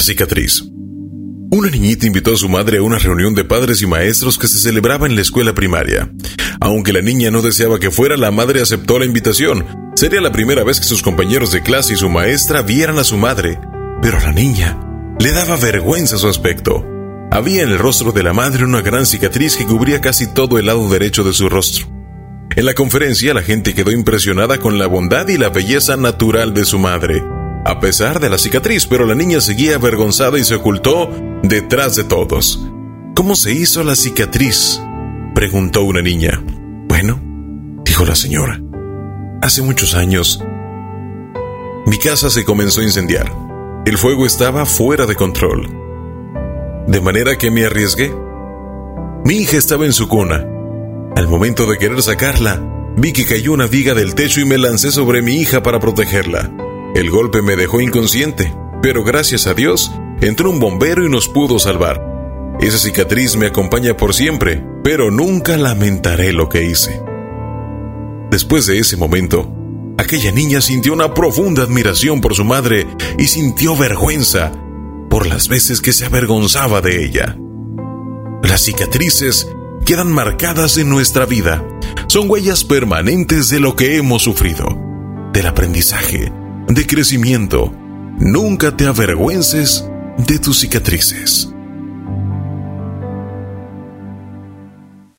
cicatriz. Una niñita invitó a su madre a una reunión de padres y maestros que se celebraba en la escuela primaria. Aunque la niña no deseaba que fuera, la madre aceptó la invitación. Sería la primera vez que sus compañeros de clase y su maestra vieran a su madre, pero a la niña le daba vergüenza su aspecto. Había en el rostro de la madre una gran cicatriz que cubría casi todo el lado derecho de su rostro. En la conferencia la gente quedó impresionada con la bondad y la belleza natural de su madre a pesar de la cicatriz, pero la niña seguía avergonzada y se ocultó detrás de todos. ¿Cómo se hizo la cicatriz? preguntó una niña. Bueno, dijo la señora. Hace muchos años, mi casa se comenzó a incendiar. El fuego estaba fuera de control. De manera que me arriesgué. Mi hija estaba en su cuna. Al momento de querer sacarla, vi que cayó una viga del techo y me lancé sobre mi hija para protegerla. El golpe me dejó inconsciente, pero gracias a Dios entró un bombero y nos pudo salvar. Esa cicatriz me acompaña por siempre, pero nunca lamentaré lo que hice. Después de ese momento, aquella niña sintió una profunda admiración por su madre y sintió vergüenza por las veces que se avergonzaba de ella. Las cicatrices quedan marcadas en nuestra vida. Son huellas permanentes de lo que hemos sufrido, del aprendizaje, de crecimiento. Nunca te avergüences de tus cicatrices.